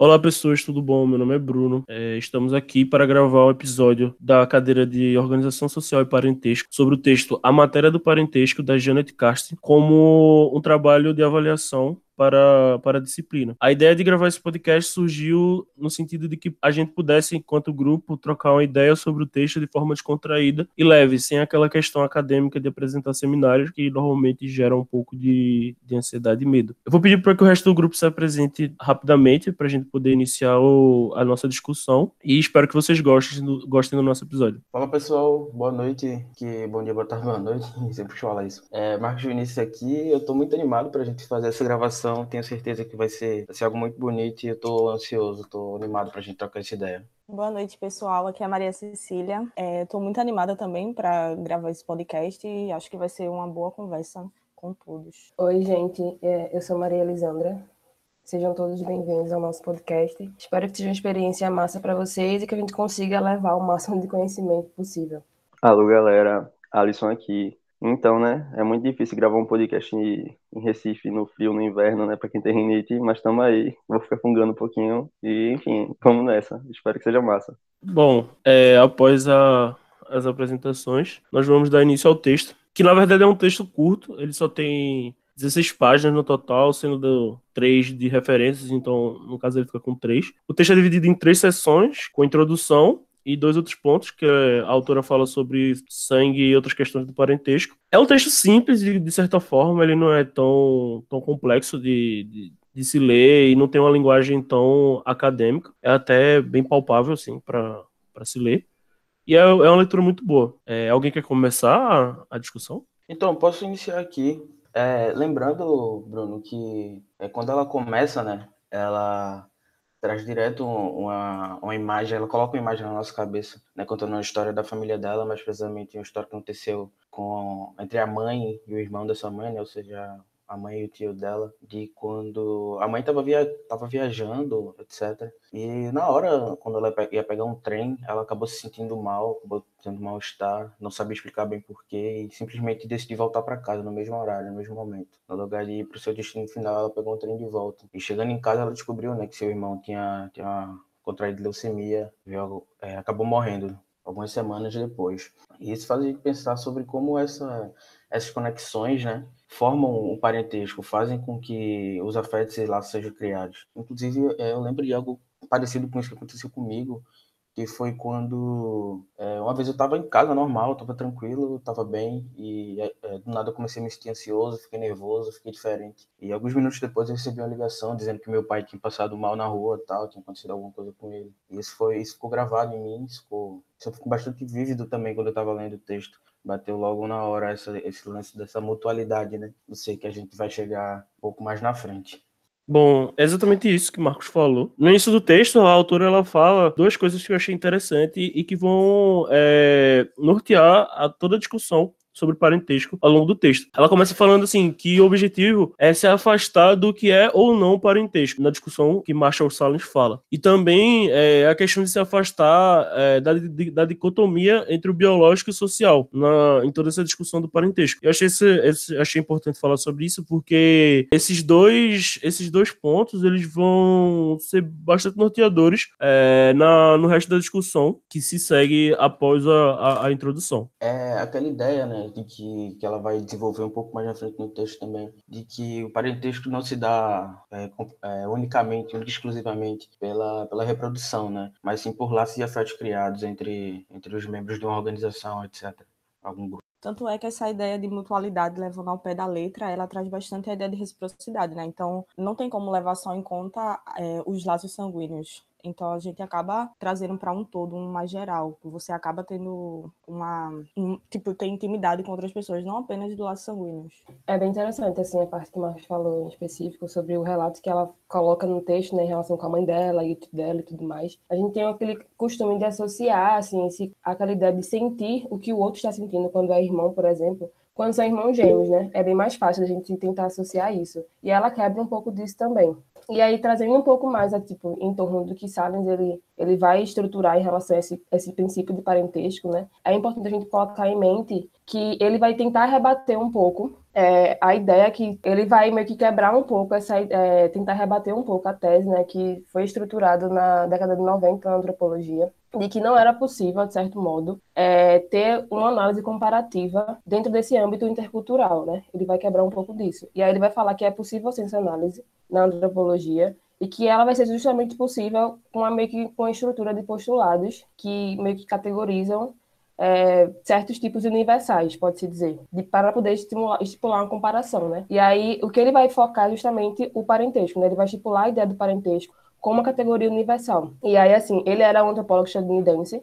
Olá pessoas, tudo bom? Meu nome é Bruno. É, estamos aqui para gravar o um episódio da cadeira de Organização Social e Parentesco sobre o texto A Matéria do Parentesco da Janet Cast como um trabalho de avaliação para, para a disciplina. A ideia de gravar esse podcast surgiu no sentido de que a gente pudesse, enquanto grupo, trocar uma ideia sobre o texto de forma descontraída e leve, sem aquela questão acadêmica de apresentar seminários que normalmente gera um pouco de, de ansiedade e medo. Eu vou pedir para que o resto do grupo se apresente rapidamente para a gente poder iniciar o, a nossa discussão e espero que vocês gostem do, gostem do nosso episódio. Fala pessoal, boa noite, que bom dia, boa tarde, boa noite, sempre fala isso. É, Marcos Vinícius aqui, eu estou muito animado para a gente fazer essa gravação tenho certeza que vai ser, vai ser algo muito bonito e eu tô ansioso, tô animado pra gente trocar essa ideia. Boa noite, pessoal. Aqui é a Maria Cecília. Estou é, muito animada também para gravar esse podcast e acho que vai ser uma boa conversa com todos. Oi, gente. É, eu sou Maria Elisandra. Sejam todos bem-vindos ao nosso podcast. Espero que seja uma experiência massa para vocês e que a gente consiga levar o máximo de conhecimento possível. Alô, galera. Alisson aqui. Então, né, é muito difícil gravar um podcast em, Recife no frio, no inverno, né, para quem tem rinite, mas estamos aí. Vou ficar fungando um pouquinho e, enfim, vamos nessa. Espero que seja massa. Bom, é, após a, as apresentações, nós vamos dar início ao texto, que na verdade é um texto curto, ele só tem 16 páginas no total, sendo 3 de referências, então no caso ele fica com 3. O texto é dividido em três sessões, com introdução, e dois outros pontos que a autora fala sobre sangue e outras questões do parentesco. É um texto simples, de, de certa forma, ele não é tão, tão complexo de, de, de se ler e não tem uma linguagem tão acadêmica. É até bem palpável, assim, para se ler. E é, é uma leitura muito boa. É, alguém quer começar a, a discussão? Então, posso iniciar aqui. É, lembrando, Bruno, que é, quando ela começa, né, ela traz direto uma, uma imagem, ela coloca uma imagem na nossa cabeça, né, contando a história da família dela, mas precisamente uma história que aconteceu com entre a mãe e o irmão dessa mãe, né, ou seja, a mãe e o tio dela, de quando a mãe estava via, tava viajando, etc. E na hora, quando ela ia pegar um trem, ela acabou se sentindo mal, acabou tendo mal-estar, não sabia explicar bem porquê, e simplesmente decidiu voltar para casa no mesmo horário, no mesmo momento. No lugar de ir para o seu destino final, ela pegou um trem de volta. E chegando em casa, ela descobriu né, que seu irmão tinha, tinha contraído leucemia, é, acabou morrendo algumas semanas depois. E isso faz a gente pensar sobre como essa, essas conexões, né, formam um parentesco, fazem com que os afetos e laços sejam criados. Inclusive, é, eu lembro de algo parecido com isso que aconteceu comigo, que foi quando é, uma vez eu estava em casa normal, estava tranquilo, estava bem e é, é, do nada eu comecei a me sentir ansioso, fiquei nervoso, fiquei diferente. E alguns minutos depois eu recebi uma ligação dizendo que meu pai tinha passado mal na rua, tal, tinha acontecido alguma coisa com ele. E isso foi, isso ficou gravado em mim, isso ficou, isso ficou bastante vívido também quando eu estava lendo o texto bateu logo na hora essa, esse lance dessa mutualidade, né? Eu sei que a gente vai chegar um pouco mais na frente. Bom, é exatamente isso que Marcos falou. No início do texto, a autora ela fala duas coisas que eu achei interessante e que vão é, nortear a toda a discussão sobre parentesco ao longo do texto. Ela começa falando assim que o objetivo é se afastar do que é ou não parentesco, na discussão que Marshall Salins fala. E também é, a questão de se afastar é, da, da, dicotomia entre o biológico e o social na, em toda essa discussão do parentesco. Eu achei, esse, esse, achei importante falar sobre isso porque esses dois, esses dois pontos eles vão ser bastante norteadores é, na, no resto da discussão que se segue após a, a, a introdução. É aquela ideia, né, de que, que ela vai desenvolver um pouco mais na frente no texto também, de que o parentesco não se dá é, é, unicamente, exclusivamente pela, pela reprodução, né? Mas sim por laços e afetos criados entre, entre os membros de uma organização, etc. Algum grupo. Tanto é que essa ideia de mutualidade levando ao pé da letra, ela traz bastante a ideia de reciprocidade, né? Então, não tem como levar só em conta é, os laços sanguíneos. Então a gente acaba trazendo para um todo, um mais geral. Você acaba tendo uma. Um, tipo, ter intimidade com outras pessoas, não apenas do lado sanguíneo. É bem interessante, assim, a parte que Marcos falou em específico sobre o relato que ela coloca no texto, né, em relação com a mãe dela e dela e tudo mais. A gente tem aquele costume de associar, assim, esse, aquela ideia de sentir o que o outro está sentindo quando é irmão, por exemplo quando são irmãos gêmeos, né? É bem mais fácil a gente tentar associar isso. E ela quebra um pouco disso também. E aí, trazendo um pouco mais, a, tipo, em torno do que Salens ele ele vai estruturar em relação a esse, esse princípio de parentesco, né? É importante a gente colocar em mente que ele vai tentar rebater um pouco é, a ideia que ele vai meio que quebrar um pouco essa é, tentar rebater um pouco a tese, né, que foi estruturada na década de 90 na antropologia, de que não era possível, de certo modo, é, ter uma análise comparativa dentro desse âmbito intercultural, né? Ele vai quebrar um pouco disso. E aí ele vai falar que é possível essa análise na antropologia e que ela vai ser justamente possível com a meio que com a estrutura de postulados que meio que categorizam é, certos tipos universais, pode-se dizer, de, para poder estimular, estipular uma comparação, né? E aí, o que ele vai focar é justamente o parentesco, né? Ele vai estipular a ideia do parentesco como uma categoria universal. E aí, assim, ele era um antropólogo estadunidense,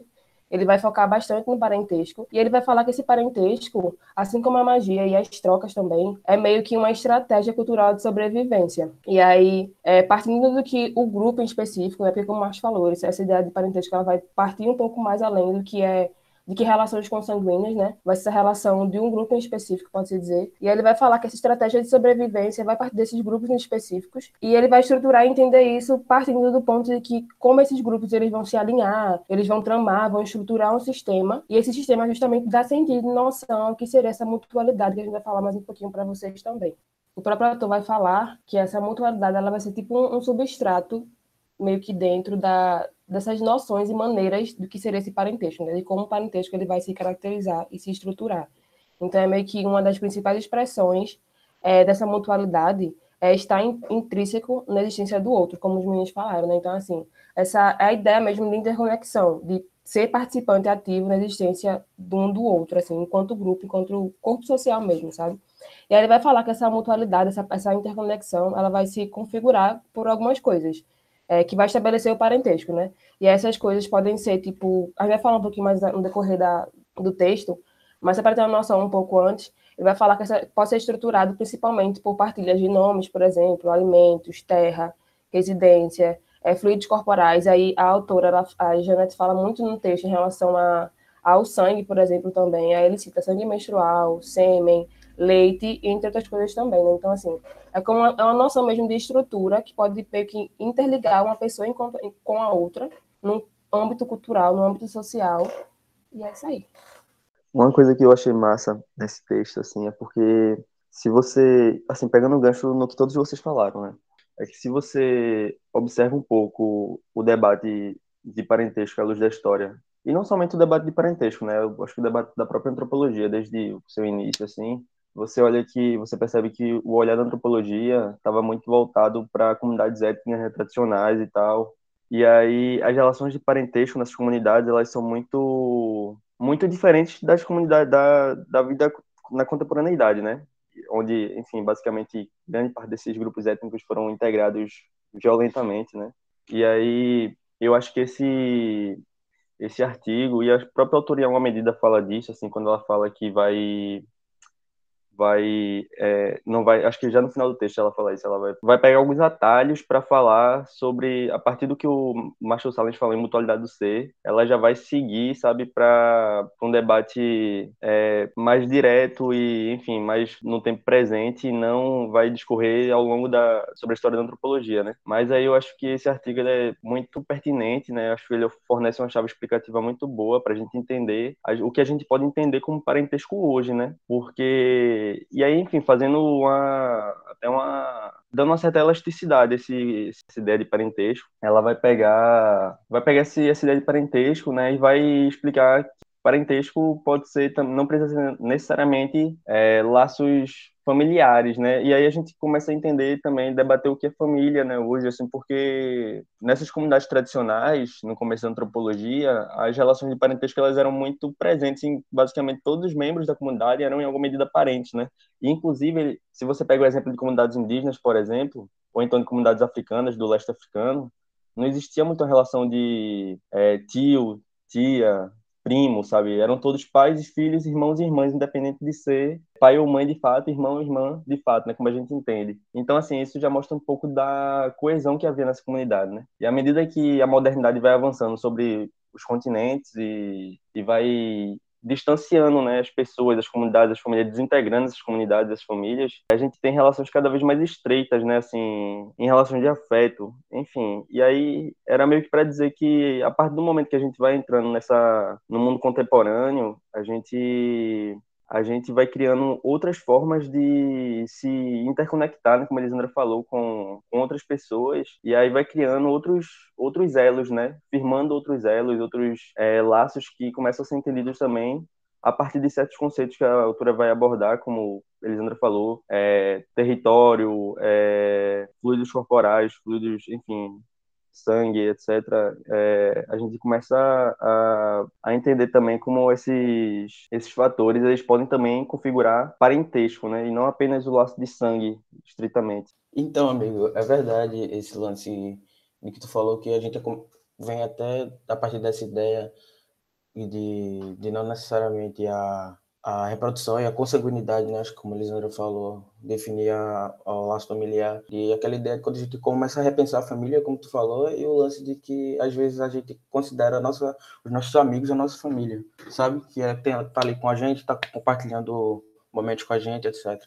ele vai focar bastante no parentesco e ele vai falar que esse parentesco, assim como a magia e as trocas também, é meio que uma estratégia cultural de sobrevivência. E aí, é, partindo do que o grupo em específico, né, porque como o Marcos falou, essa ideia de parentesco ela vai partir um pouco mais além do que é de que relações consanguíneas, né, vai ser a relação de um grupo em específico, pode-se dizer. E ele vai falar que essa estratégia de sobrevivência vai partir desses grupos em específicos, e ele vai estruturar e entender isso partindo do ponto de que como esses grupos eles vão se alinhar, eles vão tramar, vão estruturar um sistema, e esse sistema justamente dá sentido e noção que seria essa mutualidade que a gente vai falar mais um pouquinho para vocês também. O próprio autor vai falar que essa mutualidade ela vai ser tipo um, um substrato meio que dentro da, dessas noções e maneiras do que seria esse parentesco, né? de como o parentesco ele vai se caracterizar e se estruturar. Então, é meio que uma das principais expressões é, dessa mutualidade é estar in, intrínseco na existência do outro, como os meninos falaram. Né? Então, assim, essa é a ideia mesmo de interconexão, de ser participante ativo na existência de um do outro, assim, enquanto grupo, enquanto corpo social mesmo, sabe? E aí ele vai falar que essa mutualidade, essa, essa interconexão, ela vai se configurar por algumas coisas é, que vai estabelecer o parentesco, né? E essas coisas podem ser, tipo, a gente vai falar um pouquinho mais no decorrer da, do texto, mas para ter uma noção um pouco antes, ele vai falar que essa pode ser estruturado principalmente por partilhas de nomes, por exemplo, alimentos, terra, residência, é, fluidos corporais. Aí a autora, ela, a Janete, fala muito no texto em relação a, ao sangue, por exemplo, também. Aí ele cita sangue menstrual, sêmen, leite, entre outras coisas também. Né? Então, assim, é, como uma, é uma noção mesmo de estrutura que pode meio que interligar uma pessoa com a outra, no âmbito cultural, no âmbito social, e é isso aí. Uma coisa que eu achei massa nesse texto, assim, é porque se você, assim, pegando o gancho no que todos vocês falaram, né, é que se você observa um pouco o debate de parentesco à luz da história, e não somente o debate de parentesco, né, eu acho que o debate da própria antropologia, desde o seu início, assim, você olha que você percebe que o olhar da antropologia estava muito voltado para comunidades étnicas tradicionais e tal. E aí as relações de parentesco nessas comunidades elas são muito muito diferentes das comunidades da, da vida na contemporaneidade, né? Onde, enfim, basicamente grande parte desses grupos étnicos foram integrados violentamente, né? E aí eu acho que esse esse artigo e a própria autoria uma medida fala disso, assim, quando ela fala que vai vai é, não vai acho que já no final do texto ela fala isso ela vai, vai pegar alguns atalhos para falar sobre a partir do que o Marshall Salles falou em mutualidade do ser ela já vai seguir sabe para um debate é, mais direto e enfim mais no tempo presente e não vai discorrer ao longo da sobre a história da antropologia né? Mas aí eu acho que esse artigo é muito pertinente né? Acho que ele fornece uma chave explicativa muito boa para a gente entender o que a gente pode entender como parentesco hoje né? Porque e aí, enfim, fazendo uma até uma dando uma certa elasticidade esse essa ideia de parentesco. Ela vai pegar vai pegar esse, essa ideia de parentesco, né, e vai explicar parentesco pode ser não precisa ser necessariamente é, laços familiares, né? E aí a gente começa a entender também, debater o que é família, né? Hoje, assim, porque nessas comunidades tradicionais, no começo da antropologia, as relações de parentesco elas eram muito presentes em basicamente todos os membros da comunidade eram em alguma medida parentes, né? E, inclusive, se você pega o exemplo de comunidades indígenas, por exemplo, ou então de comunidades africanas do leste africano, não existia muita relação de é, tio, tia, primo, sabe? Eram todos pais filhos, irmãos e irmãs, independente de ser pai ou mãe de fato, irmão ou irmã de fato, né? Como a gente entende. Então, assim, isso já mostra um pouco da coesão que havia nessa comunidade, né? E à medida que a modernidade vai avançando sobre os continentes e, e vai distanciando, né, as pessoas, as comunidades, as famílias, desintegrando essas comunidades, as famílias. A gente tem relações cada vez mais estreitas, né, assim, em relação de afeto, enfim. E aí era meio que para dizer que a partir do momento que a gente vai entrando nessa no mundo contemporâneo, a gente a gente vai criando outras formas de se interconectar, né, como a Elisandra falou, com, com, outras pessoas, e aí vai criando outros, outros elos, né, firmando outros elos, outros é, laços que começam a ser entendidos também a partir de certos conceitos que a autora vai abordar, como a Elisandra falou, é, território, é, fluidos corporais, fluidos, enfim, sangue, etc., é, a gente começa a, a, entender também como esses, esses fatores eles podem também configurar parentesco, né? E não apenas o laço de sangue, estritamente. Então, amigo, é verdade esse lance que tu falou que a gente vem até a partir dessa ideia de, de não necessariamente a a reprodução e a consanguinidade, né? Acho que como a Lisandra falou, definir a, o laço familiar. E aquela ideia de quando a gente começa a repensar a família, como tu falou, e o lance de que às vezes a gente considera a nossa, os nossos amigos a nossa família, sabe? Que é, tem, tá ali com a gente, tá compartilhando momentos com a gente, etc.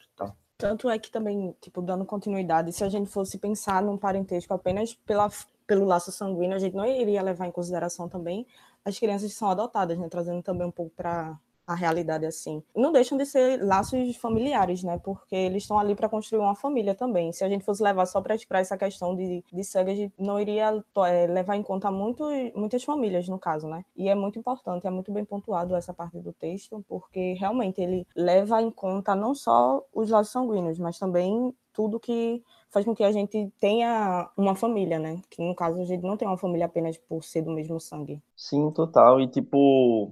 Tanto é que também, tipo, dando continuidade, se a gente fosse pensar num parentesco apenas pela, pelo laço sanguíneo, a gente não iria levar em consideração também as crianças que são adotadas, né? Trazendo também um pouco para a realidade assim. Não deixam de ser laços familiares, né? Porque eles estão ali para construir uma família também. Se a gente fosse levar só para essa questão de, de sangue, a gente não iria é, levar em conta muito, muitas famílias, no caso, né? E é muito importante, é muito bem pontuado essa parte do texto, porque realmente ele leva em conta não só os laços sanguíneos, mas também tudo que faz com que a gente tenha uma família, né? Que no caso a gente não tem uma família apenas por ser do mesmo sangue. Sim, total. E tipo,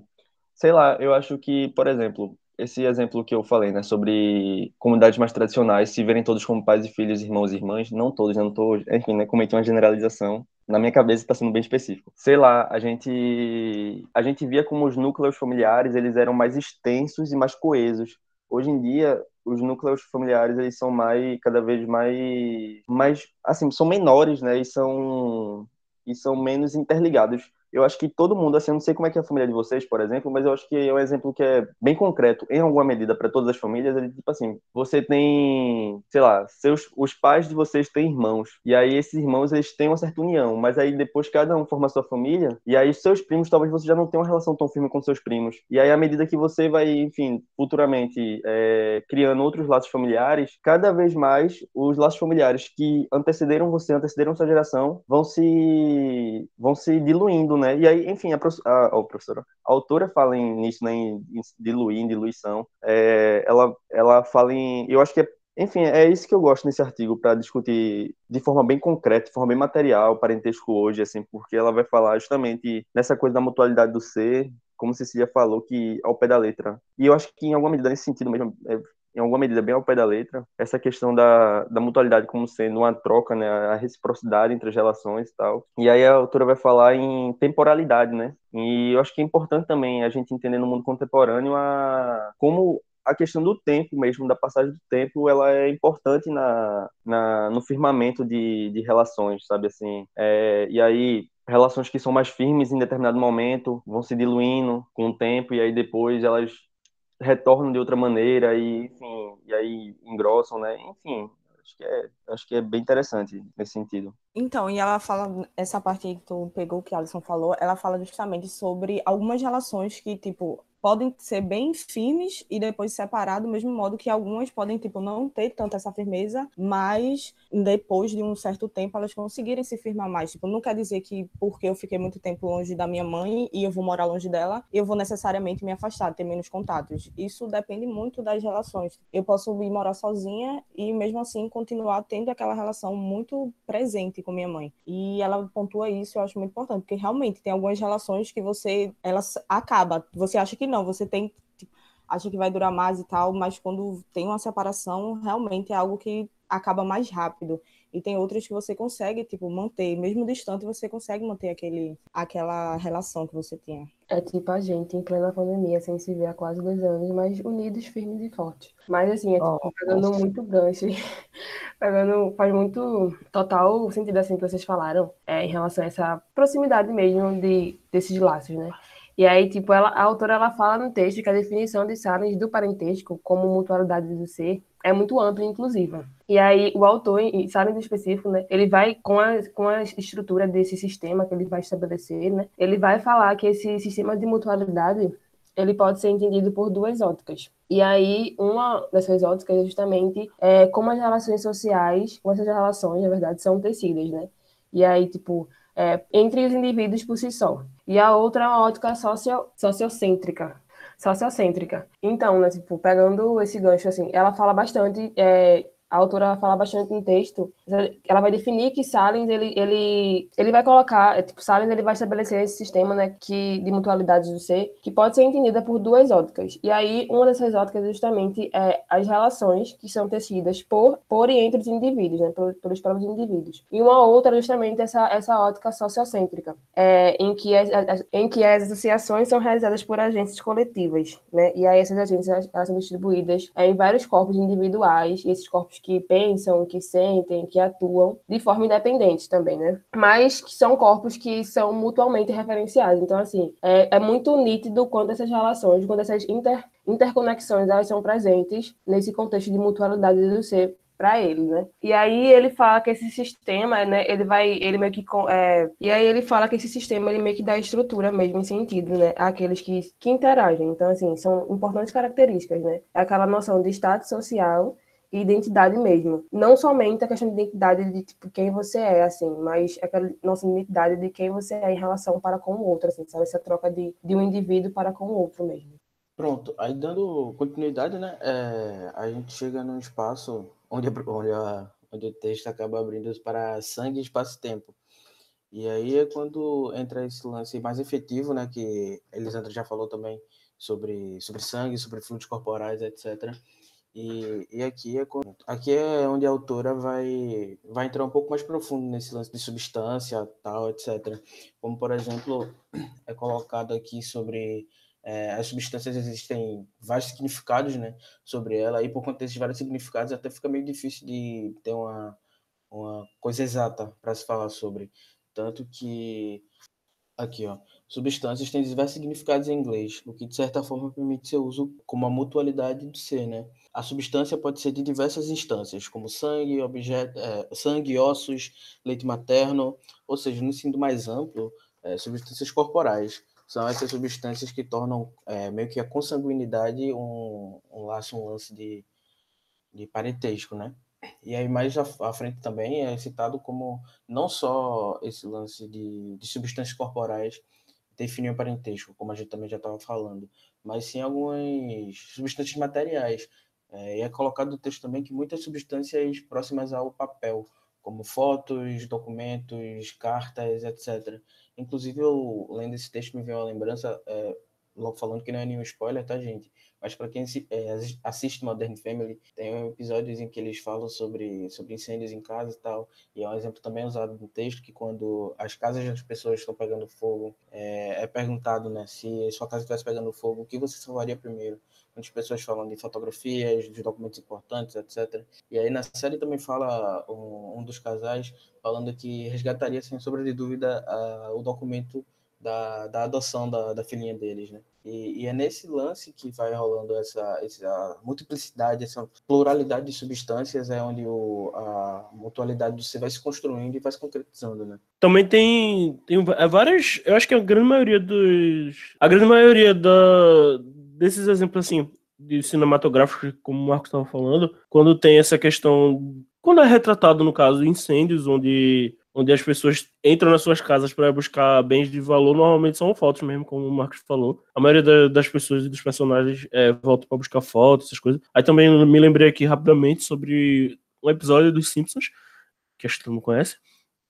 Sei lá, eu acho que, por exemplo, esse exemplo que eu falei, né, sobre comunidades mais tradicionais se verem todos como pais e filhos, irmãos e irmãs, não todos, né, não tô, enfim, né, cometi uma generalização. Na minha cabeça está sendo bem específico. Sei lá, a gente a gente via como os núcleos familiares, eles eram mais extensos e mais coesos. Hoje em dia, os núcleos familiares eles são mais cada vez mais mais assim, são menores, né, e são e são menos interligados eu acho que todo mundo, assim, eu não sei como é que é a família de vocês, por exemplo, mas eu acho que é um exemplo que é bem concreto, em alguma medida, para todas as famílias. Ele, tipo assim, você tem, sei lá, seus, os pais de vocês têm irmãos, e aí esses irmãos, eles têm uma certa união, mas aí depois cada um forma sua família, e aí seus primos, talvez você já não tenha uma relação tão firme com seus primos. E aí, à medida que você vai, enfim, futuramente é, criando outros laços familiares, cada vez mais os laços familiares que antecederam você, antecederam sua geração, vão se, vão se diluindo né? E aí, enfim, a, a, a professora, a autora fala em, nisso, né, em, em diluir, em diluição. É, ela, ela fala em, eu acho que é enfim, é isso que eu gosto nesse artigo, para discutir de forma bem concreta, de forma bem material, parentesco hoje, assim, porque ela vai falar justamente nessa coisa da mutualidade do ser, como Cecília falou, que ao pé da letra. E eu acho que, em alguma medida, nesse sentido mesmo, é, em alguma medida, bem ao pé da letra, essa questão da, da mutualidade como sendo uma troca, né, a reciprocidade entre as relações e tal. E aí a autora vai falar em temporalidade, né? E eu acho que é importante também a gente entender no mundo contemporâneo a, como a questão do tempo mesmo, da passagem do tempo, ela é importante na, na no firmamento de, de relações, sabe assim? É, e aí, relações que são mais firmes em determinado momento vão se diluindo com o tempo e aí depois elas retornam de outra maneira e, enfim, e aí engrossam, né? Enfim, acho que é, acho que é bem interessante nesse sentido. Então, e ela fala, essa parte que tu pegou, que a Alison falou, ela fala justamente sobre algumas relações que, tipo, podem ser bem firmes e depois separar do mesmo modo que algumas podem tipo não ter tanta essa firmeza, mas depois de um certo tempo elas conseguirem se firmar mais. Tipo, não quer dizer que porque eu fiquei muito tempo longe da minha mãe e eu vou morar longe dela, eu vou necessariamente me afastar, ter menos contatos. Isso depende muito das relações. Eu posso ir morar sozinha e mesmo assim continuar tendo aquela relação muito presente com minha mãe. E ela pontua isso, eu acho muito importante, porque realmente tem algumas relações que você elas acaba, você acha que não, você tem tipo, acha que vai durar mais e tal, mas quando tem uma separação, realmente é algo que acaba mais rápido. E tem outras que você consegue, tipo, manter, mesmo distante, você consegue manter aquele, aquela relação que você tinha. É tipo a gente em plena pandemia, sem se ver há quase dois anos, mas unidos, firmes e fortes. Mas assim, é tipo, oh, pegando nossa. muito gancho, pegando, faz muito total sentido assim que vocês falaram, é, em relação a essa proximidade mesmo de, desses laços, né? E aí, tipo, ela, a autora ela fala no texto que a definição de Salins do parentesco como mutualidade do ser é muito ampla e inclusiva. E aí, o autor, em Salins específico, né, ele vai, com a, com a estrutura desse sistema que ele vai estabelecer, né, ele vai falar que esse sistema de mutualidade ele pode ser entendido por duas óticas. E aí, uma dessas óticas é justamente é, como as relações sociais, como essas relações, na verdade, são tecidas, né? E aí, tipo, é, entre os indivíduos por si só. E a outra é uma ótica socio, sociocêntrica. Sociocêntrica. Então, né, tipo, pegando esse gancho, assim, ela fala bastante é, a autora fala bastante no texto, ela vai definir que Salins, ele, ele, ele vai colocar, é, tipo, Salins ele vai estabelecer esse sistema, né, que, de mutualidades do ser, que pode ser entendida por duas óticas. E aí, uma dessas óticas justamente é as relações que são tecidas por, por e entre os indivíduos, né, pelos próprios indivíduos. E uma outra justamente essa, essa ótica sociocêntrica, é, em, que as, as, em que as associações são realizadas por agências coletivas, né, e aí essas agências elas são distribuídas é, em vários corpos individuais, e esses corpos que pensam, que sentem, que atuam de forma independente também, né? Mas que são corpos que são mutuamente referenciados. Então, assim, é, é muito nítido quando essas relações, quando essas inter, interconexões elas são presentes nesse contexto de mutualidade do ser para ele, né? E aí ele fala que esse sistema, né, ele vai, ele meio que é, e aí ele fala que esse sistema ele meio que dá estrutura mesmo em sentido, né, àqueles que, que interagem. Então assim, são importantes características, né? Aquela noção de status social identidade mesmo. Não somente a questão de identidade de tipo quem você é, assim, mas aquela nossa identidade de quem você é em relação para com o outro, assim, sabe? Essa troca de, de um indivíduo para com o outro mesmo. Pronto, aí dando continuidade, né? É, a gente chega num espaço onde, onde, a, onde o texto acaba abrindo para sangue, espaço e tempo. E aí é quando entra esse lance mais efetivo, né? Que Elisandra já falou também sobre, sobre sangue, sobre fluidos corporais, etc e, e aqui, é, aqui é onde a autora vai, vai entrar um pouco mais profundo nesse lance de substância, tal, etc. Como, por exemplo, é colocado aqui sobre é, as substâncias existem vários significados né, sobre ela, e por conta desses vários significados até fica meio difícil de ter uma, uma coisa exata para se falar sobre. Tanto que, aqui, ó, substâncias têm diversos significados em inglês, o que de certa forma permite seu uso como a mutualidade do ser, né? A substância pode ser de diversas instâncias, como sangue, objeto, é, sangue, ossos, leite materno, ou seja, no sentido mais amplo, é, substâncias corporais. São essas substâncias que tornam é, meio que a consanguinidade um, um laço, um lance de, de parentesco, né? E aí mais à, frente também é citado como não só esse lance de, de substâncias corporais definir o parentesco, como a gente também já estava falando, mas sim algumas substâncias materiais, é, e é colocado no texto também que muitas substâncias próximas ao papel, como fotos, documentos, cartas, etc. Inclusive, eu lendo esse texto me veio uma lembrança, é, logo falando que não é nenhum spoiler, tá, gente? Mas para quem é, assiste Modern Family, tem episódios em que eles falam sobre, sobre incêndios em casa e tal. E é um exemplo também usado no texto que quando as casas das pessoas estão pegando fogo, é, é perguntado, né, se sua casa estivesse pegando fogo, o que você salvaria primeiro? Muitas pessoas falam de fotografias, de documentos importantes, etc. E aí na série também fala um, um dos casais falando que resgataria, sem sombra de dúvida, a, o documento da, da adoção da, da filhinha deles, né? E, e, é nesse lance que vai rolando essa, essa multiplicidade, essa pluralidade de substâncias, é onde o, a mutualidade do ser vai se construindo e vai se concretizando, né? Também tem, tem é várias, eu acho que a grande maioria dos, a grande maioria da, desses exemplos assim de cinematográficos, como o Marcos estava falando, quando tem essa questão, quando é retratado no caso incêndios, onde onde as pessoas entram nas suas casas para buscar bens de valor, normalmente são fotos mesmo, como o Marcos falou. A maioria das pessoas e dos personagens é, volta para buscar fotos, essas coisas. Aí também me lembrei aqui rapidamente sobre um episódio dos Simpsons, que acho que todo mundo conhece,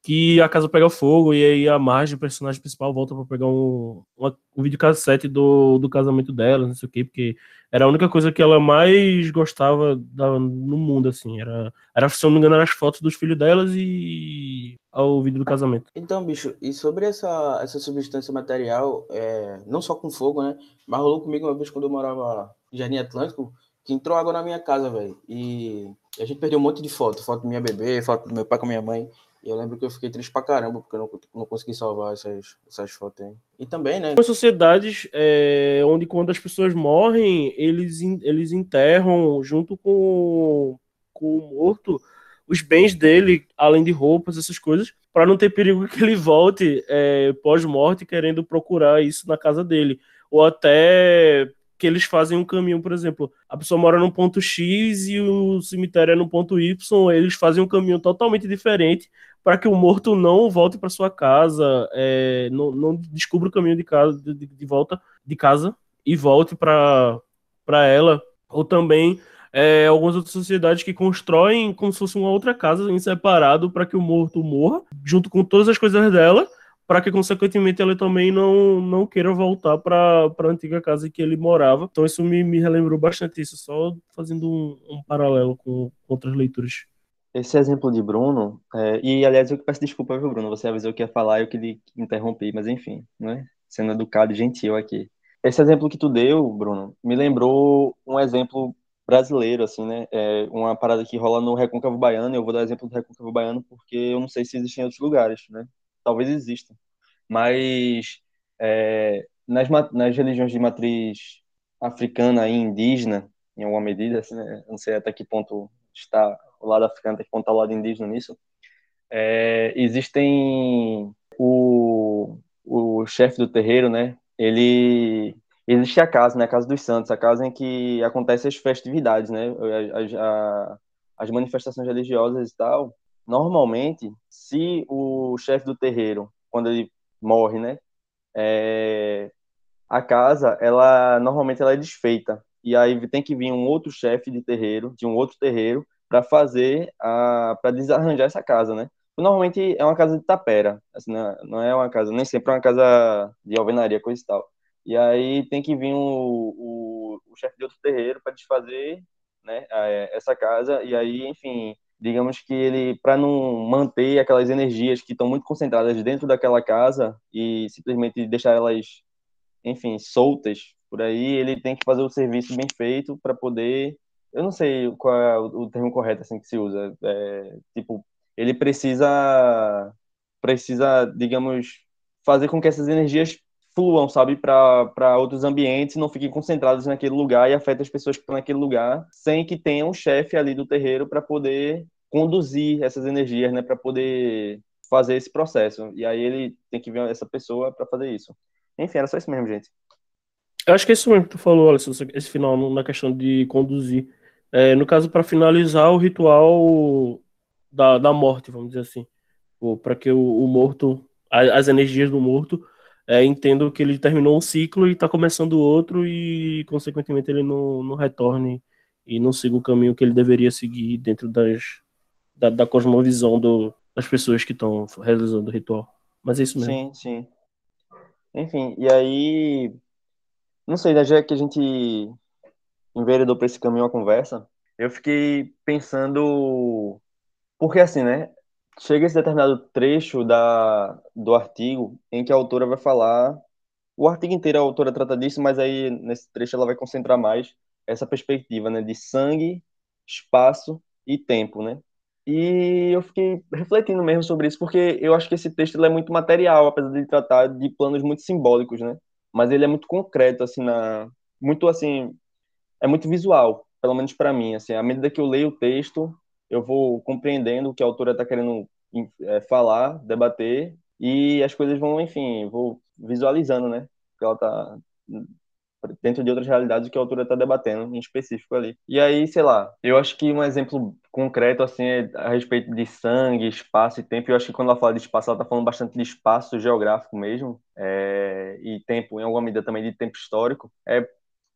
que a casa pega fogo e aí a Marge, o personagem principal, volta para pegar um, uma, um videocassete do, do casamento dela, não sei o quê, porque era a única coisa que ela mais gostava da, no mundo, assim. Era, era, se eu não me engano, eram as fotos dos filhos delas e ao vídeo do casamento. Então, bicho, e sobre essa, essa substância material, é, não só com fogo, né? Mas rolou comigo uma vez quando eu morava em Jardim Atlântico, que entrou água na minha casa, velho. E a gente perdeu um monte de foto. Foto minha bebê, foto do meu pai com a minha mãe. Eu lembro que eu fiquei triste pra caramba, porque eu não, não consegui salvar essas, essas fotos aí. E também, né? As sociedades é, onde quando as pessoas morrem, eles, eles enterram junto com, com o morto os bens dele, além de roupas, essas coisas, para não ter perigo que ele volte é, pós-morte querendo procurar isso na casa dele. Ou até que eles fazem um caminho, por exemplo, a pessoa mora num ponto X e o cemitério é no ponto Y, eles fazem um caminho totalmente diferente para que o morto não volte para sua casa, é, não, não, descubra o caminho de casa de, de volta de casa e volte para ela, ou também é, algumas outras sociedades que constroem como se fosse uma outra casa em separado para que o morto morra, junto com todas as coisas dela, para que, consequentemente, ela também não, não queira voltar para a antiga casa que ele morava. Então, isso me, me relembrou bastante isso, só fazendo um, um paralelo com, com outras leituras. Esse exemplo de Bruno, é, e aliás, eu peço desculpa, viu, Bruno? Você avisou que ia falar e eu que lhe interrompi, mas enfim, né? Sendo educado e gentil aqui. Esse exemplo que tu deu, Bruno, me lembrou um exemplo brasileiro, assim, né? É uma parada que rola no Recôncavo Baiano, eu vou dar exemplo do Recôncavo Baiano porque eu não sei se existe em outros lugares, né? talvez exista. Mas é, nas, nas religiões de matriz africana e indígena, em alguma medida, assim, né? não sei até que ponto está o lado africano, até que está o lado indígena nisso, é, existem o, o chefe do terreiro, né? Ele existe a casa, né? A casa dos santos, a casa em que acontecem as festividades, né? As, as, as manifestações religiosas e tal normalmente, se o chefe do terreiro, quando ele morre, né, é, a casa, ela normalmente ela é desfeita e aí tem que vir um outro chefe de terreiro, de um outro terreiro, para fazer a, para desarranjar essa casa, né? Normalmente é uma casa de tapera, assim, não é, é uma casa, nem sempre é uma casa de alvenaria, coisa e tal. E aí tem que vir o, o, o chefe de outro terreiro para desfazer, né, essa casa e aí, enfim, digamos que ele, para não manter aquelas energias que estão muito concentradas dentro daquela casa e simplesmente deixar elas, enfim, soltas por aí, ele tem que fazer o serviço bem feito para poder, eu não sei qual é o termo correto assim que se usa, é, tipo, ele precisa, precisa, digamos, fazer com que essas energias fluam, sabe, para outros ambientes, não fiquem concentrados naquele lugar e afetem as pessoas que estão naquele lugar, sem que tenha um chefe ali do terreiro para poder conduzir essas energias, né, para poder fazer esse processo. E aí ele tem que ver essa pessoa para fazer isso. Enfim, era só isso mesmo, gente. Eu acho que é isso mesmo que tu falou, Alisson, esse final na questão de conduzir. É, no caso, para finalizar o ritual da, da morte, vamos dizer assim. Para que o, o morto, as energias do morto é, entendo que ele terminou um ciclo e está começando outro e, consequentemente, ele não, não retorne e não siga o caminho que ele deveria seguir dentro das, da, da cosmovisão do, das pessoas que estão realizando o ritual. Mas é isso mesmo. Sim, sim. Enfim, e aí, não sei, né, já que a gente enveredou para esse caminho a conversa, eu fiquei pensando, porque assim, né, chega esse determinado trecho da, do artigo em que a autora vai falar. O artigo inteiro a autora trata disso, mas aí nesse trecho ela vai concentrar mais essa perspectiva, né, de sangue, espaço e tempo, né? E eu fiquei refletindo mesmo sobre isso, porque eu acho que esse texto é muito material, apesar de tratar de planos muito simbólicos, né? Mas ele é muito concreto, assim, na muito assim, é muito visual, pelo menos para mim, assim, à medida que eu leio o texto, eu vou compreendendo o que a autora está querendo é, falar, debater, e as coisas vão, enfim, vou visualizando, né? Que ela está dentro de outras realidades que a autora está debatendo em específico ali. E aí, sei lá, eu acho que um exemplo concreto assim é a respeito de sangue, espaço e tempo. Eu acho que quando ela fala de espaço, ela está falando bastante de espaço geográfico mesmo é, e tempo, em alguma medida também de tempo histórico. É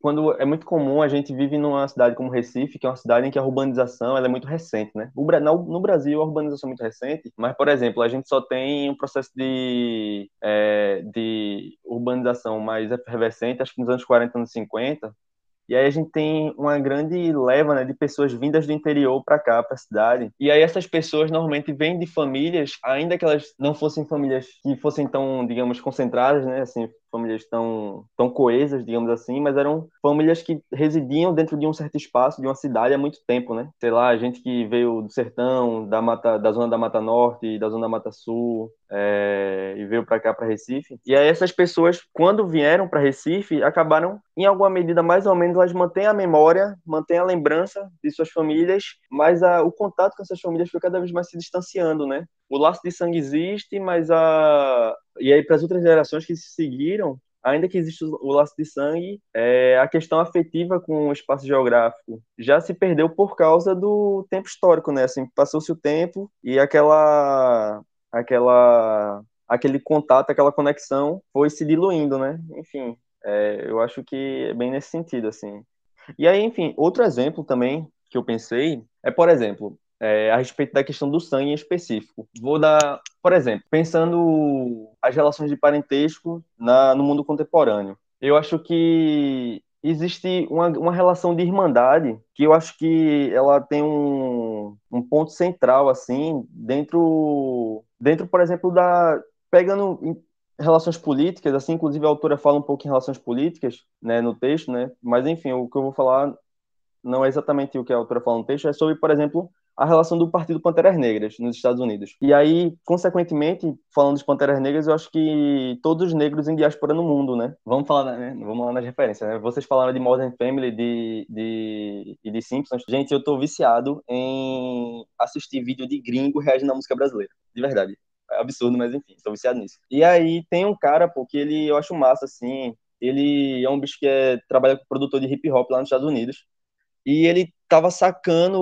quando é muito comum a gente vive numa cidade como Recife, que é uma cidade em que a urbanização ela é muito recente, né? No Brasil a urbanização é muito recente, mas por exemplo a gente só tem um processo de, é, de urbanização mais efervescente, acho que nos anos 40, anos 50, e aí a gente tem uma grande leva né, de pessoas vindas do interior para cá, para a cidade. E aí essas pessoas normalmente vêm de famílias, ainda que elas não fossem famílias que fossem tão, digamos, concentradas, né, assim, famílias tão, tão coesas, digamos assim, mas eram famílias que residiam dentro de um certo espaço, de uma cidade há muito tempo, né? Sei lá, gente que veio do sertão, da, mata, da zona da Mata Norte, da zona da Mata Sul, é, e veio para cá, para Recife. E aí essas pessoas, quando vieram para Recife, acabaram, em alguma medida, mais ou menos, elas mantêm a memória, mantêm a lembrança de suas famílias, mas a, o contato com essas famílias foi cada vez mais se distanciando, né? O laço de sangue existe, mas a e aí para as outras gerações que se seguiram, ainda que exista o laço de sangue, é, a questão afetiva com o espaço geográfico já se perdeu por causa do tempo histórico, né? Assim, passou-se o tempo e aquela aquela aquele contato, aquela conexão foi se diluindo, né? Enfim, é, eu acho que é bem nesse sentido, assim. E aí, enfim, outro exemplo também que eu pensei é, por exemplo, é, a respeito da questão do sangue em específico. Vou dar, por exemplo, pensando as relações de parentesco na, no mundo contemporâneo. Eu acho que existe uma, uma relação de irmandade que eu acho que ela tem um, um ponto central assim dentro dentro por exemplo da pegando relações políticas assim inclusive a autora fala um pouco em relações políticas né no texto né mas enfim o que eu vou falar não é exatamente o que a autora fala no texto é sobre por exemplo a relação do Partido Panteras Negras nos Estados Unidos. E aí, consequentemente, falando dos Panteras Negras, eu acho que todos os negros em diáspora no mundo, né? Vamos falar, né? Vamos lá nas referências, né? Vocês falaram de Modern Family de, de, e de Simpsons. Gente, eu tô viciado em assistir vídeo de gringo reagindo à música brasileira. De verdade. É absurdo, mas enfim, tô viciado nisso. E aí tem um cara, porque ele eu acho massa, assim. Ele é um bicho que é, trabalha com produtor de hip hop lá nos Estados Unidos e ele tava sacando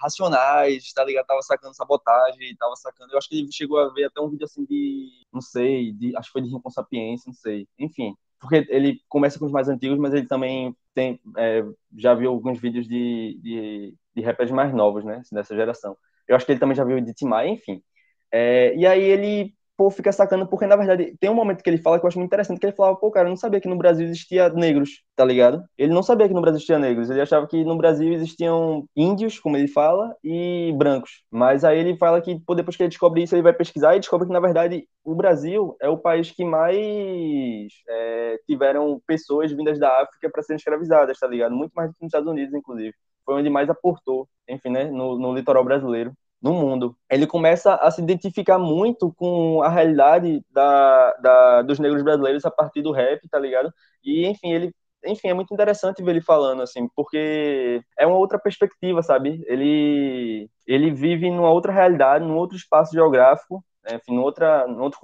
racionais, tá ligado? Tava sacando sabotagem, tava sacando. Eu acho que ele chegou a ver até um vídeo assim de, não sei, de, acho que foi de Rincon Sapiência, não sei. Enfim, porque ele começa com os mais antigos, mas ele também tem, é, já viu alguns vídeos de, de, de rappers mais novos, né? Dessa geração. Eu acho que ele também já viu de Timaya, enfim. É, e aí ele pô, fica sacando, porque na verdade tem um momento que ele fala que eu acho muito interessante, que ele falava, pô, cara, eu não sabia que no Brasil existia negros, tá ligado? Ele não sabia que no Brasil existia negros, ele achava que no Brasil existiam índios, como ele fala, e brancos. Mas aí ele fala que, pô, depois que ele descobre isso, ele vai pesquisar e descobre que, na verdade, o Brasil é o país que mais é, tiveram pessoas vindas da África para serem escravizadas, tá ligado? Muito mais do que nos Estados Unidos, inclusive. Foi onde mais aportou, enfim, né, no, no litoral brasileiro no mundo. Ele começa a se identificar muito com a realidade da, da, dos negros brasileiros a partir do rap, tá ligado? E, enfim, ele enfim, é muito interessante ver ele falando, assim, porque é uma outra perspectiva, sabe? Ele, ele vive numa outra realidade, num outro espaço geográfico, né? enfim, num outra, num outro,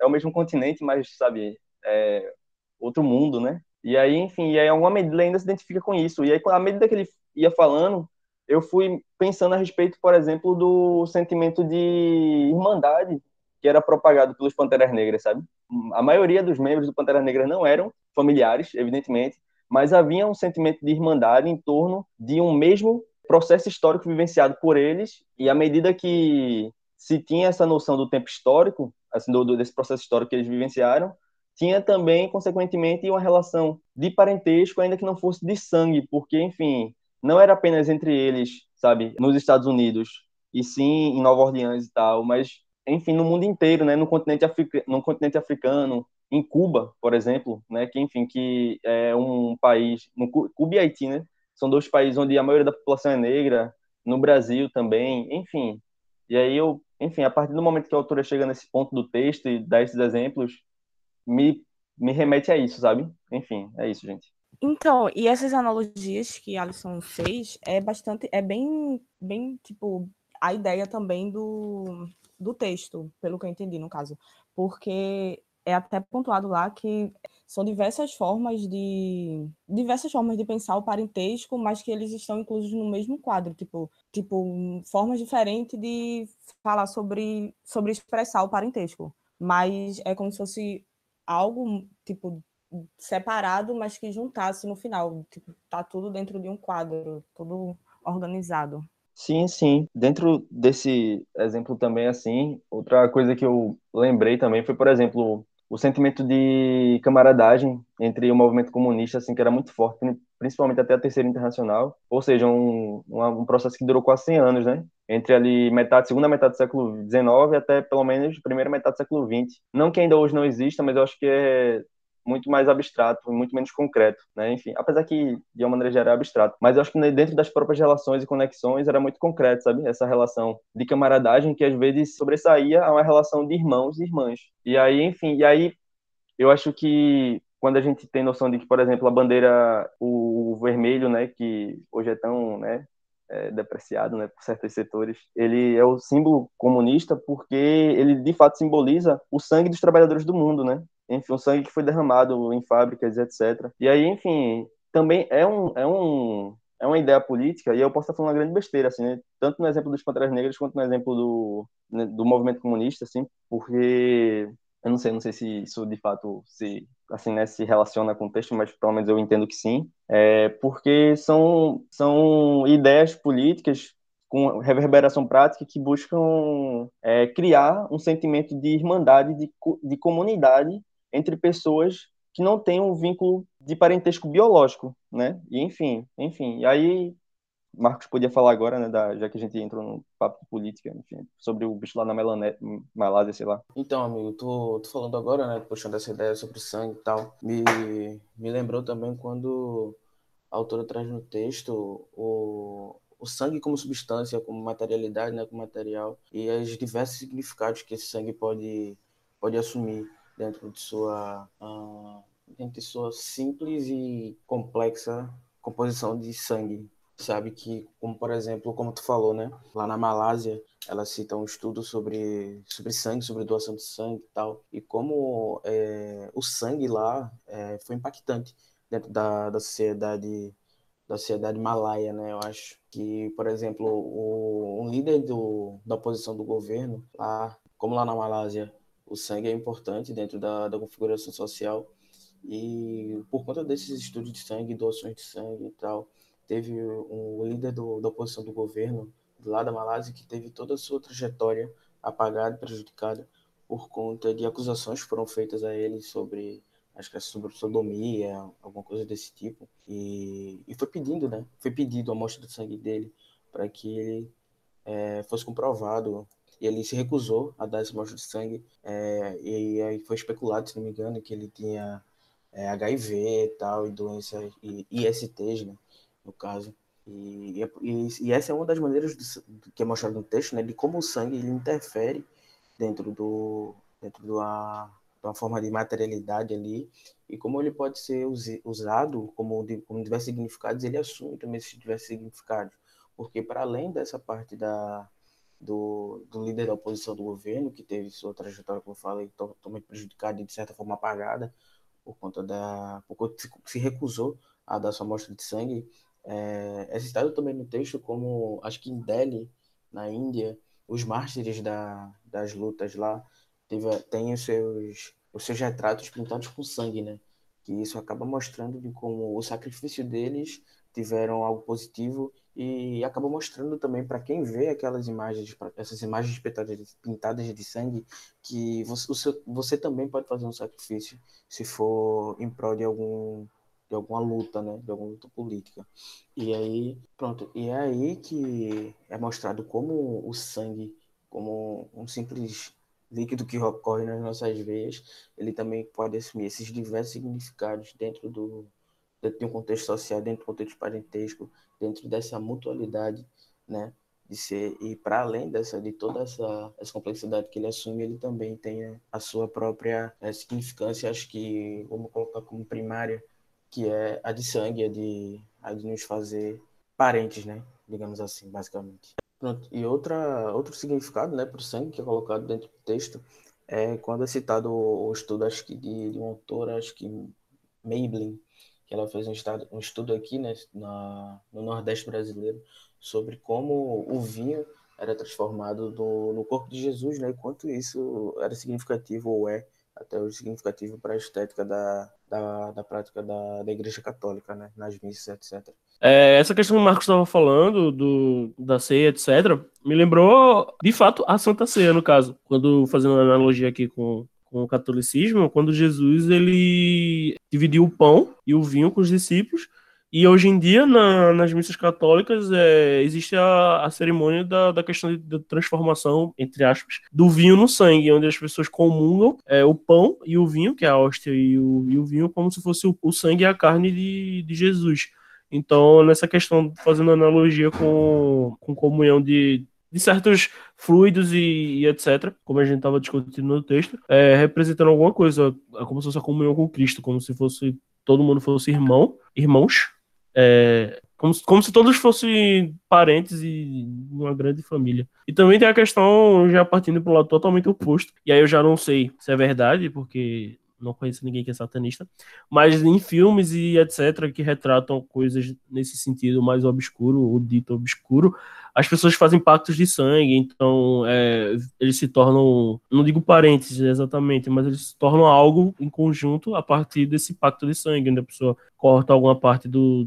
é o mesmo continente, mas, sabe, é outro mundo, né? E aí, enfim, e aí, alguma medida ainda se identifica com isso. E aí, à medida que ele ia falando, eu fui pensando a respeito, por exemplo, do sentimento de irmandade que era propagado pelos Panteras Negras, sabe? A maioria dos membros do Panteras Negras não eram familiares, evidentemente, mas havia um sentimento de irmandade em torno de um mesmo processo histórico vivenciado por eles, e à medida que se tinha essa noção do tempo histórico, assim, do, desse processo histórico que eles vivenciaram, tinha também, consequentemente, uma relação de parentesco, ainda que não fosse de sangue, porque, enfim, não era apenas entre eles, sabe, nos Estados Unidos, e sim em Nova Orleans e tal, mas, enfim, no mundo inteiro, né, no continente, no continente africano, em Cuba, por exemplo, né, que, enfim, que é um país, no Cuba e Haiti, né, são dois países onde a maioria da população é negra, no Brasil também, enfim. E aí eu, enfim, a partir do momento que a autora chega nesse ponto do texto e dá esses exemplos, me, me remete a isso, sabe? Enfim, é isso, gente. Então, e essas analogias que Alisson fez é bastante, é bem, bem, tipo, a ideia também do, do texto, pelo que eu entendi, no caso. Porque é até pontuado lá que são diversas formas de diversas formas de pensar o parentesco, mas que eles estão inclusos no mesmo quadro, tipo, tipo formas diferentes de falar sobre sobre expressar o parentesco, mas é como se fosse algo tipo separado, mas que juntasse no final. Tipo, tá tudo dentro de um quadro, tudo organizado. Sim, sim. Dentro desse exemplo também, assim, outra coisa que eu lembrei também foi, por exemplo, o sentimento de camaradagem entre o movimento comunista, assim, que era muito forte, principalmente até a Terceira Internacional, ou seja, um, um, processo que durou quase 100 anos, né? Entre ali metade, segunda metade do século XIX até pelo menos primeira metade do século XX. Não que ainda hoje não exista, mas eu acho que é muito mais abstrato, muito menos concreto, né? Enfim, apesar que de uma maneira geral é abstrato, mas eu acho que dentro das próprias relações e conexões era muito concreto, sabe? Essa relação de camaradagem que às vezes sobressaía a uma relação de irmãos e irmãs. E aí, enfim, e aí eu acho que quando a gente tem noção de que, por exemplo, a bandeira, o vermelho, né, que hoje é tão, né, é, depreciado, né, por certos setores, ele é o símbolo comunista porque ele de fato simboliza o sangue dos trabalhadores do mundo, né? Enfim, o sangue que foi derramado em fábricas, etc. E aí, enfim, também é um, é um é uma ideia política, e eu posso estar falando uma grande besteira, assim, né? tanto no exemplo dos Panteras Negras quanto no exemplo do, né, do movimento comunista, assim, porque eu não sei, não sei se isso de fato se assim né, se relaciona com o texto, mas pelo menos eu entendo que sim, é porque são são ideias políticas com reverberação prática que buscam é, criar um sentimento de irmandade, de, de comunidade entre pessoas que não têm um vínculo de parentesco biológico, né? E enfim, enfim, e aí Marcos podia falar agora, né, da, já que a gente entrou no papo de política, enfim, sobre o bicho lá na Melané, Malásia, sei lá. Então, amigo, tô, tô falando agora, né, puxando essa ideia sobre sangue e tal, me, me lembrou também quando a autora traz no texto o, o sangue como substância, como materialidade, né, como material, e os diversos significados que esse sangue pode, pode assumir dentro de sua, uh, dentro de sua simples e complexa composição de sangue, sabe que, como por exemplo, como tu falou, né? Lá na Malásia, ela cita um estudo sobre, sobre sangue, sobre doação de sangue e tal, e como é, o sangue lá é, foi impactante dentro da, da sociedade da sociedade malaia, né? Eu acho que, por exemplo, o, um líder do, da oposição do governo lá, como lá na Malásia, o sangue é importante dentro da, da configuração social e por conta desses estudos de sangue, doações de sangue e tal, teve um líder do, da oposição do governo lá da Malásia que teve toda a sua trajetória apagada, prejudicada por conta de acusações que foram feitas a ele sobre acho que é sobre sodomia, alguma coisa desse tipo. E, e foi pedindo, né? Foi pedido a amostra de sangue dele para que ele é, fosse comprovado. E ele se recusou a dar essa amostra de sangue. É, e aí foi especulado, se não me engano, que ele tinha é, HIV e tal, e doenças, e ISTs, né? no caso. E, e, e, essa é uma das maneiras do, que é mostrado no texto, né, de como o sangue ele interfere dentro do dentro de uma, de uma forma de materialidade ali e como ele pode ser usado como, de, como diversos significados, ele assume também esses diversos significados, porque para além dessa parte da do, do líder da oposição do governo, que teve sua trajetória, como eu falei, totalmente prejudicada e de certa forma apagada por conta da por se recusou a dar sua amostra de sangue, é, é citado também no texto como, acho que em Delhi, na Índia, os mártires da, das lutas lá teve, têm os seus, os seus retratos pintados com sangue, né? Que isso acaba mostrando de como o sacrifício deles tiveram algo positivo e acaba mostrando também para quem vê aquelas imagens, essas imagens pintadas de sangue, que você, você também pode fazer um sacrifício se for em prol de algum de alguma luta, né, de alguma luta política. E aí, pronto, e é aí que é mostrado como o sangue, como um simples líquido que ocorre nas nossas veias, ele também pode assumir esses diversos significados dentro do dentro de um contexto social, dentro do contexto parentesco, dentro dessa mutualidade, né, de ser e para além dessa de toda essa, essa complexidade que ele assume, ele também tem a sua própria é, significância, acho que vamos colocar como primária que é a de sangue, a de, a de nos fazer parentes, né? Digamos assim, basicamente. Pronto. E outra, outro significado, né, para o sangue que é colocado dentro do texto é quando é citado o, o estudo, acho que de, de uma acho que Maybelline, que ela fez um, estado, um estudo aqui, né, na, no Nordeste brasileiro, sobre como o vinho era transformado no, no corpo de Jesus, né, e quanto isso era significativo ou é até hoje significativo para a estética da, da, da prática da, da Igreja Católica, né? Nas missas, etc. É, essa questão que o Marcos estava falando, do, da ceia, etc., me lembrou, de fato, a Santa Ceia, no caso. Quando fazendo uma analogia aqui com, com o catolicismo, quando Jesus ele dividiu o pão e o vinho com os discípulos. E hoje em dia, na, nas missas católicas, é, existe a, a cerimônia da, da questão de, de, transformação, entre aspas, do vinho no sangue, onde as pessoas comungam é, o pão e o vinho, que é a hóstia e o, e o vinho, como se fosse o, o sangue e a carne de, de Jesus. Então, nessa questão, fazendo analogia com, com comunhão de, de certos fluidos e, e, etc., como a gente estava discutindo no texto, é, representando alguma coisa, é como se fosse a comunhão com Cristo, como se fosse todo mundo fosse irmão, irmãos, é, como, como se todos fossem parentes e uma grande família. E também tem a questão, já partindo para o lado totalmente oposto, e aí eu já não sei se é verdade, porque não conheço ninguém que é satanista, mas em filmes e etc., que retratam coisas nesse sentido mais obscuro, ou dito obscuro, as pessoas fazem pactos de sangue, então é, eles se tornam, não digo parentes exatamente, mas eles se tornam algo em conjunto a partir desse pacto de sangue, onde a pessoa corta alguma parte do,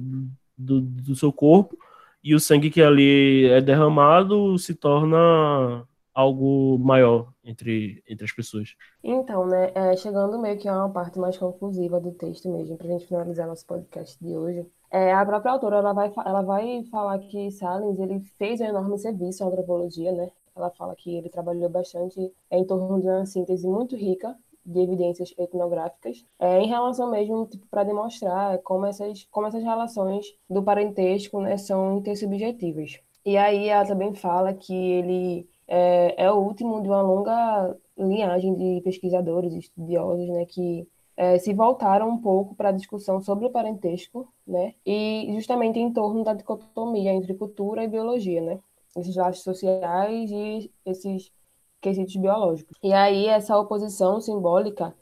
do, do seu corpo e o sangue que ali é derramado se torna algo maior entre, entre as pessoas. Então, né, é, chegando meio que a uma parte mais conclusiva do texto mesmo, para a gente finalizar nosso podcast de hoje, é, a própria autora ela vai, ela vai falar que Salins ele fez um enorme serviço à antropologia, né? Ela fala que ele trabalhou bastante em torno de uma síntese muito rica de evidências etnográficas, é, em relação mesmo tipo, para demonstrar como essas, como essas relações do parentesco né, são intersubjetivas. E aí ela também fala que ele é, é o último de uma longa linhagem de pesquisadores, estudiosos, né, que é, se voltaram um pouco para a discussão sobre o parentesco, né, e justamente em torno da dicotomia entre cultura e biologia, né, esses laços sociais e esses quesitos biológicos. E aí essa oposição simbólica,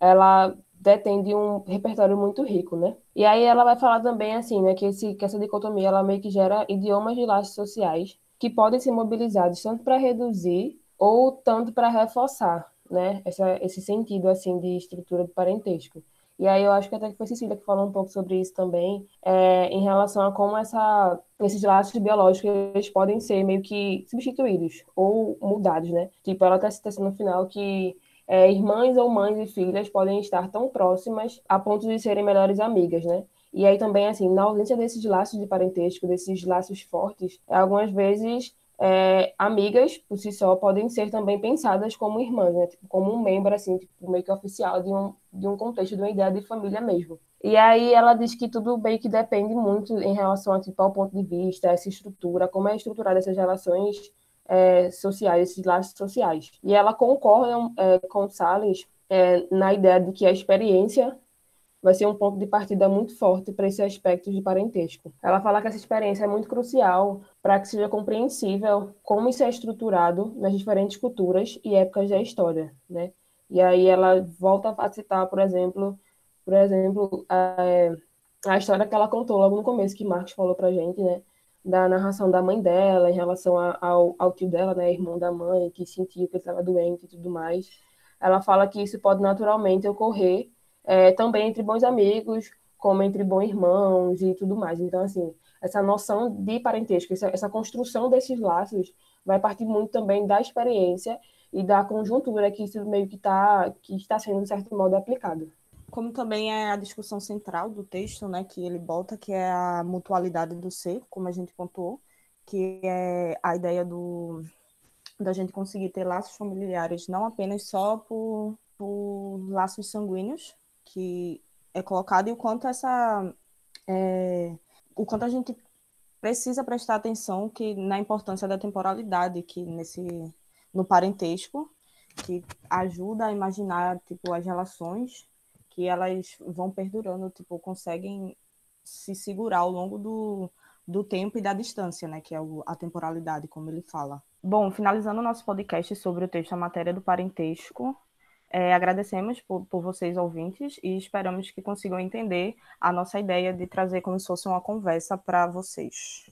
ela detém de um repertório muito rico, né? E aí ela vai falar também assim, né, que, esse, que essa dicotomia ela meio que gera idiomas de laços sociais que podem ser mobilizados tanto para reduzir ou tanto para reforçar, né, essa, esse sentido assim de estrutura do parentesco. E aí eu acho que até que foi Cecília que falou um pouco sobre isso também, é, em relação a como essa, esses laços biológicos eles podem ser meio que substituídos ou mudados, né? Tipo, ela até cita assim no final que é, irmãs ou mães e filhas podem estar tão próximas a ponto de serem melhores amigas, né? E aí também, assim, na ausência desses laços de parentesco, desses laços fortes, algumas vezes é, amigas, por si só, podem ser também pensadas como irmãs, né? Tipo, como um membro, assim, tipo, meio que oficial de um, de um contexto, de uma ideia de família mesmo. E aí ela diz que tudo bem que depende muito em relação a, tipo, ao ponto de vista, essa estrutura, como é estruturada essas relações é, sociais, esses laços sociais. E ela concorda é, com Salles é, na ideia de que a experiência vai ser um ponto de partida muito forte para esse aspecto de parentesco. Ela fala que essa experiência é muito crucial para que seja compreensível como isso é estruturado nas diferentes culturas e épocas da história, né? E aí ela volta a citar, por exemplo, por exemplo, a, a história que ela contou logo no começo, que Marcos falou para gente, né? Da narração da mãe dela em relação a, ao, ao tio dela, né? Irmão da mãe, que sentiu que estava doente e tudo mais. Ela fala que isso pode naturalmente ocorrer é, também entre bons amigos, como entre bons irmãos e tudo mais. Então, assim, essa noção de parentesco, essa, essa construção desses laços vai partir muito também da experiência e da conjuntura que isso meio que, tá, que está sendo, de certo modo, aplicado. Como também é a discussão central do texto, né, que ele bota, que é a mutualidade do ser, como a gente pontuou, que é a ideia do da gente conseguir ter laços familiares não apenas só por, por laços sanguíneos, que é colocado e o quanto essa é, o quanto a gente precisa prestar atenção que na importância da temporalidade que nesse no parentesco que ajuda a imaginar tipo as relações que elas vão perdurando tipo conseguem se segurar ao longo do, do tempo e da distância né que é a temporalidade como ele fala. Bom finalizando o nosso podcast sobre o texto a matéria do parentesco é, agradecemos por, por vocês ouvintes e esperamos que consigam entender a nossa ideia de trazer como se fosse uma conversa para vocês.